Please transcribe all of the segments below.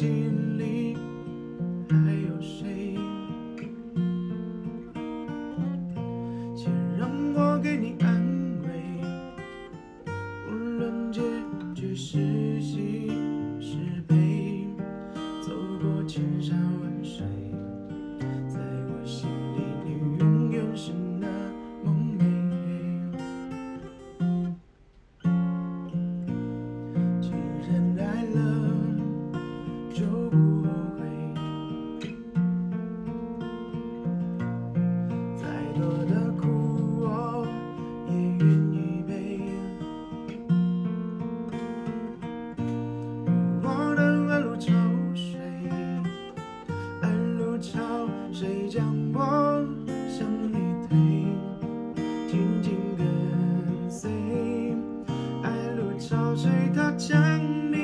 seen. 潮水它将。你。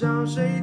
笑谁？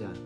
Ayan.